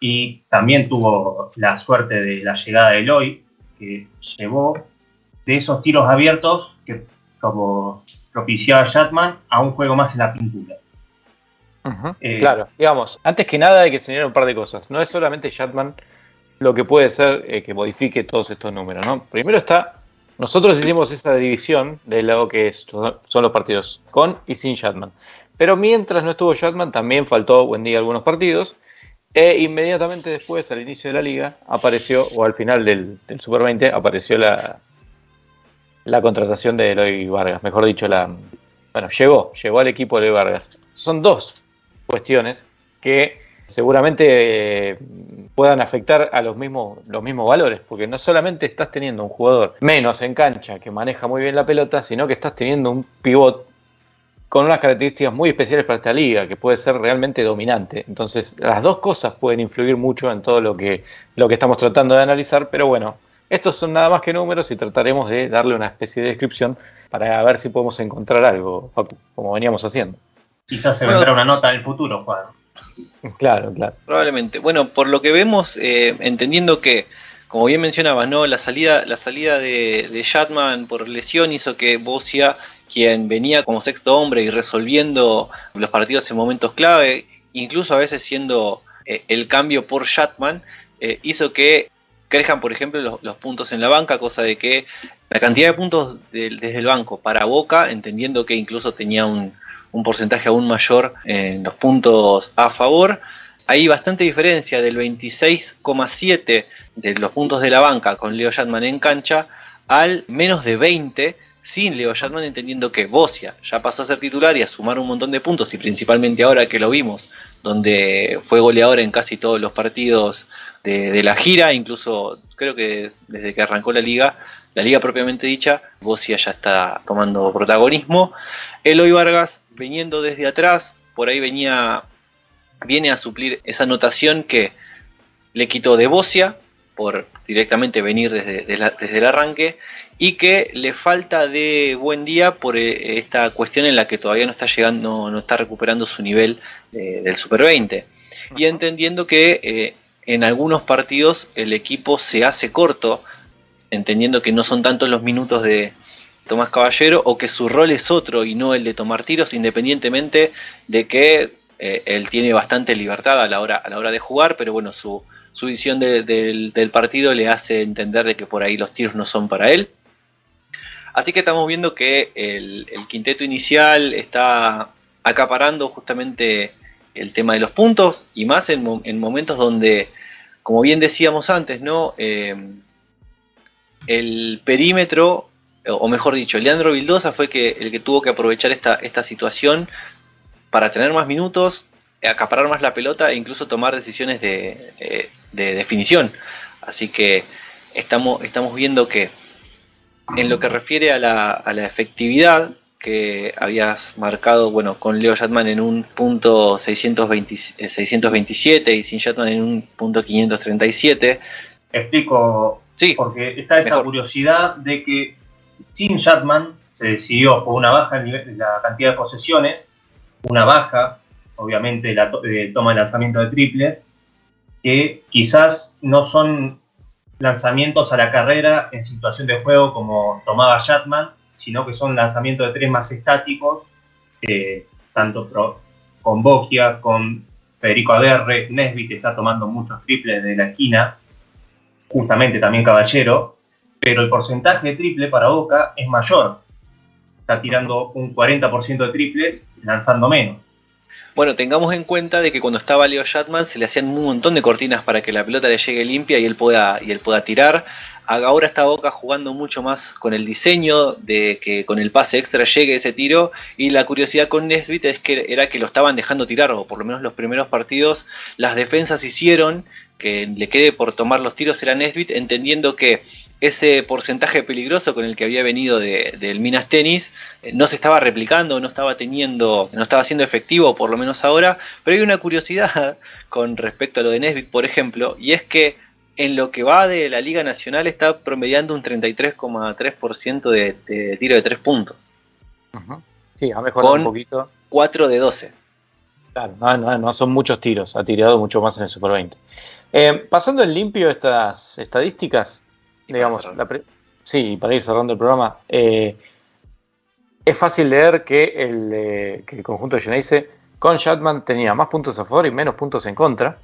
y también tuvo la suerte de la llegada de Eloy, que llevó de esos tiros abiertos que como propiciaba Shatman a un juego más en la pintura. eh, claro, digamos, antes que nada hay que señalar un par de cosas. No es solamente Shatman lo que puede ser eh, que modifique todos estos números, ¿no? Primero está, nosotros hicimos esa división de lo que son los partidos con y sin Shatman. Pero mientras no estuvo Shatman, también faltó buen día algunos partidos. E inmediatamente después, al inicio de la liga, apareció, o al final del, del Super 20, apareció la, la contratación de Eloy Vargas. Mejor dicho, la. Bueno, llegó, llegó al equipo de Eloy Vargas. Son dos cuestiones que seguramente eh, puedan afectar a los mismos, los mismos valores, porque no solamente estás teniendo un jugador menos en cancha que maneja muy bien la pelota, sino que estás teniendo un pivot con unas características muy especiales para esta liga, que puede ser realmente dominante. Entonces, las dos cosas pueden influir mucho en todo lo que, lo que estamos tratando de analizar, pero bueno, estos son nada más que números y trataremos de darle una especie de descripción para ver si podemos encontrar algo, como veníamos haciendo. Quizás se vendrá una nota del futuro, Juan. Claro, claro. Probablemente. Bueno, por lo que vemos, eh, entendiendo que, como bien mencionabas, ¿no? La salida, la salida de, Shatman por lesión hizo que Bosia quien venía como sexto hombre y resolviendo los partidos en momentos clave, incluso a veces siendo eh, el cambio por Shatman, eh, hizo que crezcan, por ejemplo, los, puntos en la banca, cosa de que la cantidad de puntos de, desde el banco para Boca, entendiendo que incluso tenía un, un porcentaje aún mayor en los puntos a favor, hay bastante diferencia del 26,7 de los puntos de la banca con Leo Shatman en cancha al menos de 20 sin Leo Shatman entendiendo que Bosia ya pasó a ser titular y a sumar un montón de puntos y principalmente ahora que lo vimos, donde fue goleador en casi todos los partidos de, de la gira, incluso creo que desde que arrancó la liga, la liga propiamente dicha, Bosia ya está tomando protagonismo. Eloy Vargas viniendo desde atrás, por ahí venía, viene a suplir esa anotación que le quitó de Bosia por directamente venir desde, desde, la, desde el arranque y que le falta de buen día por eh, esta cuestión en la que todavía no está llegando, no, no está recuperando su nivel eh, del Super 20. Y entendiendo que eh, en algunos partidos el equipo se hace corto, entendiendo que no son tantos los minutos de Tomás Caballero o que su rol es otro y no el de tomar tiros, independientemente de que eh, él tiene bastante libertad a la hora, a la hora de jugar, pero bueno, su, su visión de, de, del partido le hace entender de que por ahí los tiros no son para él. Así que estamos viendo que el, quinteto inicial está acaparando justamente el tema de los puntos y más en, en momentos donde, como bien decíamos antes, ¿no? Eh, el perímetro, o mejor dicho, Leandro Vildosa fue el que, el que tuvo que aprovechar esta, esta situación para tener más minutos, acaparar más la pelota e incluso tomar decisiones de, de, de definición. Así que estamos, estamos viendo que en lo que refiere a la, a la, efectividad que habías marcado, bueno, con Leo Shatman en un punto 620, 627 y sin Shatman en un punto 537. Explico, sí, porque está esa mejor. curiosidad de que sin Shatman se decidió por una baja en la cantidad de posesiones, una baja obviamente la toma de lanzamiento de triples, que quizás no son lanzamientos a la carrera en situación de juego como tomaba Shatman, sino que son lanzamientos de tres más estáticos, tanto con Bokia, con Federico Aguerre, Nesbitt está tomando muchos triples de la esquina, justamente también Caballero, pero el porcentaje de triple para Boca es mayor. Está tirando un 40% de triples, lanzando menos. Bueno, tengamos en cuenta de que cuando estaba Leo Shatman se le hacían un montón de cortinas para que la pelota le llegue limpia y él pueda, y él pueda tirar. Ahora está Boca jugando mucho más con el diseño de que con el pase extra llegue ese tiro. Y la curiosidad con Nesbitt es que era que lo estaban dejando tirar, o por lo menos los primeros partidos, las defensas hicieron que le quede por tomar los tiros era Nesbitt, entendiendo que ese porcentaje peligroso con el que había venido del Minas Tenis eh, no se estaba replicando, no estaba teniendo, no estaba siendo efectivo, por lo menos ahora. Pero hay una curiosidad con respecto a lo de Nesbitt, por ejemplo, y es que en lo que va de la Liga Nacional está promediando un 33,3% de, de, tiro de 3 puntos. Sí, ha mejorado un poquito. 4 de 12. Claro, no, no, son muchos tiros, ha tirado mucho más en el Super 20. Eh, pasando en limpio estas estadísticas, digamos, sí, para ir cerrando el programa, eh, es fácil leer que el, eh, que el conjunto de Geneise con Shatman tenía más puntos a favor y menos puntos en contra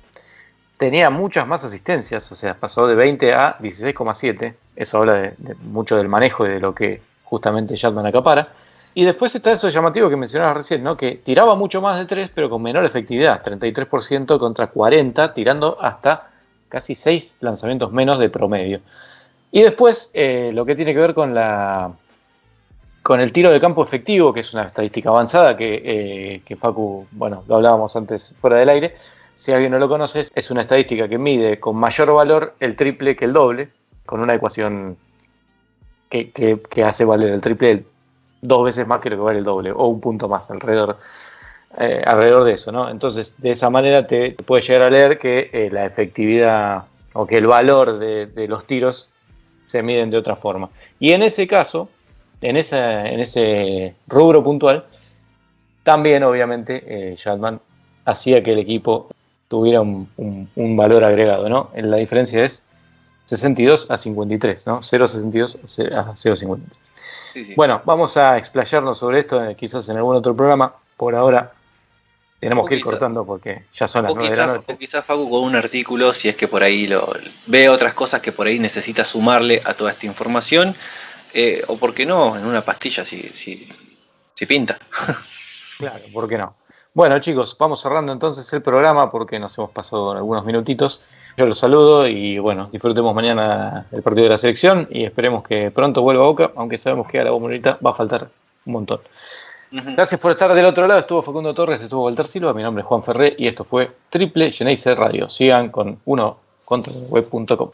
tenía muchas más asistencias, o sea, pasó de 20 a 16,7. Eso habla de, mucho del manejo y de lo que justamente Shatman acapara. Y después está eso llamativo que mencionabas recién, ¿no? Que tiraba mucho más de 3, pero con menor efectividad, 33% contra 40, tirando hasta casi 6 lanzamientos menos de promedio. Y después, eh, lo que tiene que ver con la con el tiro de campo efectivo, que es una estadística avanzada que, eh, Facu, bueno, lo hablábamos antes fuera del aire, si alguien no lo conoce, es una estadística que mide con mayor valor el triple que el doble, con una ecuación que, hace valer el triple dos veces más que lo que vale el doble, o un punto más alrededor, eh, alrededor de eso, ¿no? Entonces, de esa manera te, puede llegar a leer que eh, la efectividad o que el valor de, los tiros se miden de otra forma. Y en ese caso, en, en ese rubro puntual, también obviamente eh, hacía que el equipo tuviera un, valor agregado, ¿no? La diferencia es 62 a 53, ¿no? 0,62 a 0,53. Bueno, vamos a explayarnos sobre esto eh, quizás en algún otro programa. Por ahora tenemos que ir cortando porque ya son las 9 de la noche. O quizás Facu con un artículo, si es que por ahí lo, ve otras cosas que por ahí necesita sumarle a toda esta información. Eh, o por qué no, en una pastilla si, si, si pinta. claro, ¿por qué no? Bueno, chicos, vamos cerrando entonces el programa porque nos hemos pasado algunos minutitos. Yo los saludo y bueno, disfrutemos mañana el partido de la selección y esperemos que pronto vuelva a Boca, aunque sabemos que a la bombonita va a faltar un montón. Gracias por estar del otro lado. Estuvo Facundo Torres, estuvo Walter Silva. Mi nombre es Juan Ferré y esto fue Triple Geneise Radio. Sigan con uno contra web.com.